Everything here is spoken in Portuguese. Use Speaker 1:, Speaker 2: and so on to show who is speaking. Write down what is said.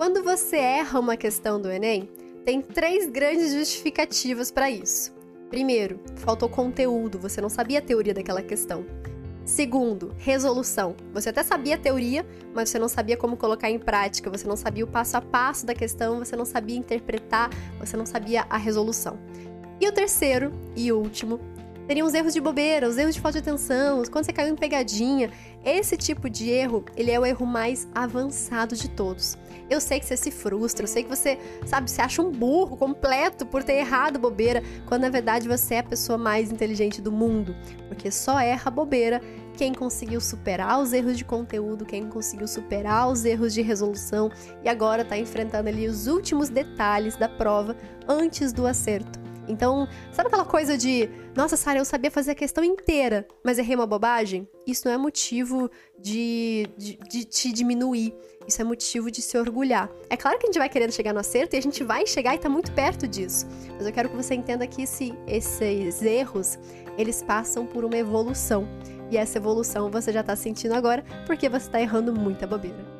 Speaker 1: Quando você erra uma questão do Enem, tem três grandes justificativas para isso. Primeiro, faltou conteúdo, você não sabia a teoria daquela questão. Segundo, resolução. Você até sabia a teoria, mas você não sabia como colocar em prática, você não sabia o passo a passo da questão, você não sabia interpretar, você não sabia a resolução. E o terceiro e último Teriam os erros de bobeira, os erros de falta de atenção, quando você caiu em pegadinha. Esse tipo de erro, ele é o erro mais avançado de todos. Eu sei que você se frustra, eu sei que você, sabe, se acha um burro completo por ter errado bobeira, quando na verdade você é a pessoa mais inteligente do mundo. Porque só erra bobeira quem conseguiu superar os erros de conteúdo, quem conseguiu superar os erros de resolução e agora está enfrentando ali os últimos detalhes da prova antes do acerto. Então, sabe aquela coisa de, nossa, Sara, eu sabia fazer a questão inteira, mas errei uma bobagem? Isso não é motivo de, de, de, te diminuir. Isso é motivo de se orgulhar. É claro que a gente vai querendo chegar no acerto e a gente vai chegar e tá muito perto disso. Mas eu quero que você entenda que esse, esses erros, eles passam por uma evolução. E essa evolução você já tá sentindo agora porque você tá errando muita bobeira.